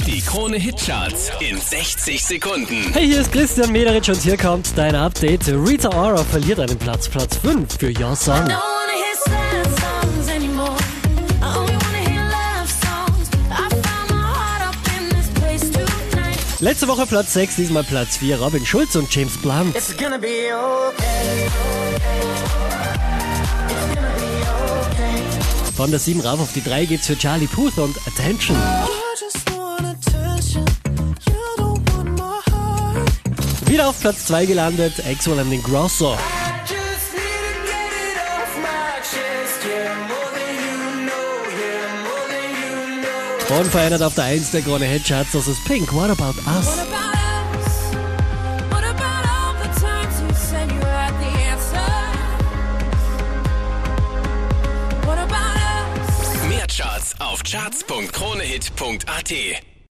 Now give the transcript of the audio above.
Die Krone Hitcharts in 60 Sekunden. Hey, hier ist Christian Mederich und hier kommt dein Update. Rita Ora verliert einen Platz, Platz 5 für Your Song. Letzte Woche Platz 6, diesmal Platz 4, Robin Schulz und James Blunt. It's gonna be okay. It's gonna be okay. Von der 7 rauf auf die 3 geht's für Charlie Puth und Attention. I just want attention. Wieder auf Platz 2 gelandet, Exo and Grosso. Know. Unverändert auf der 1 der Krone Hitcharts, das ist Pink? What about us? Mehr Charts auf charts.kronehit.at.